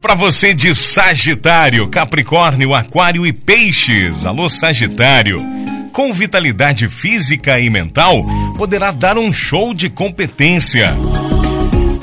Para você de Sagitário, Capricórnio, Aquário e Peixes. Alô, Sagitário. Com vitalidade física e mental, poderá dar um show de competência.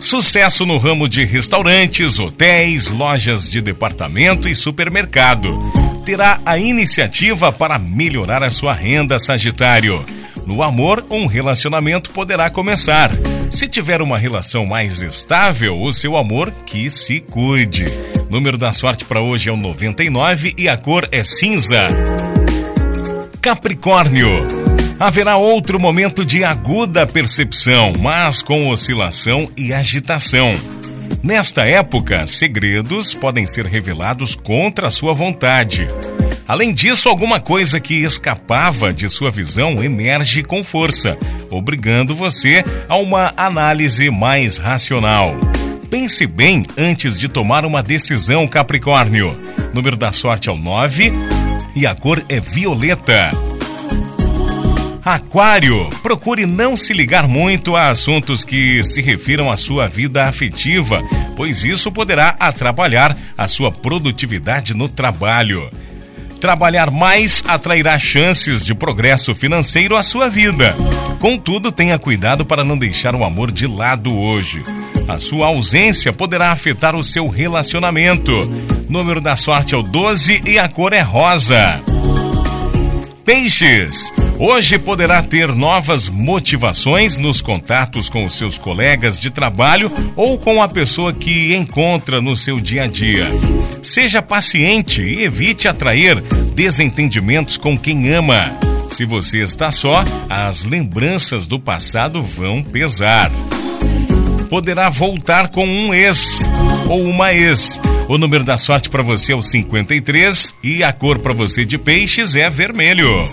Sucesso no ramo de restaurantes, hotéis, lojas de departamento e supermercado. Terá a iniciativa para melhorar a sua renda, Sagitário. No amor, um relacionamento poderá começar. Se tiver uma relação mais estável, o seu amor que se cuide. Número da sorte para hoje é o 99 e a cor é cinza. Capricórnio. Haverá outro momento de aguda percepção, mas com oscilação e agitação. Nesta época, segredos podem ser revelados contra a sua vontade. Além disso, alguma coisa que escapava de sua visão emerge com força, obrigando você a uma análise mais racional. Pense bem antes de tomar uma decisão, Capricórnio. Número da sorte é o 9 e a cor é violeta. Aquário, procure não se ligar muito a assuntos que se refiram à sua vida afetiva, pois isso poderá atrapalhar a sua produtividade no trabalho. Trabalhar mais atrairá chances de progresso financeiro à sua vida. Contudo, tenha cuidado para não deixar o amor de lado hoje. A sua ausência poderá afetar o seu relacionamento. Número da sorte é o 12 e a cor é rosa. Peixes. Hoje poderá ter novas motivações nos contatos com os seus colegas de trabalho ou com a pessoa que encontra no seu dia a dia. Seja paciente e evite atrair desentendimentos com quem ama. Se você está só, as lembranças do passado vão pesar. Poderá voltar com um ex ou uma ex. O número da sorte para você é o 53 e a cor para você de peixes é vermelho.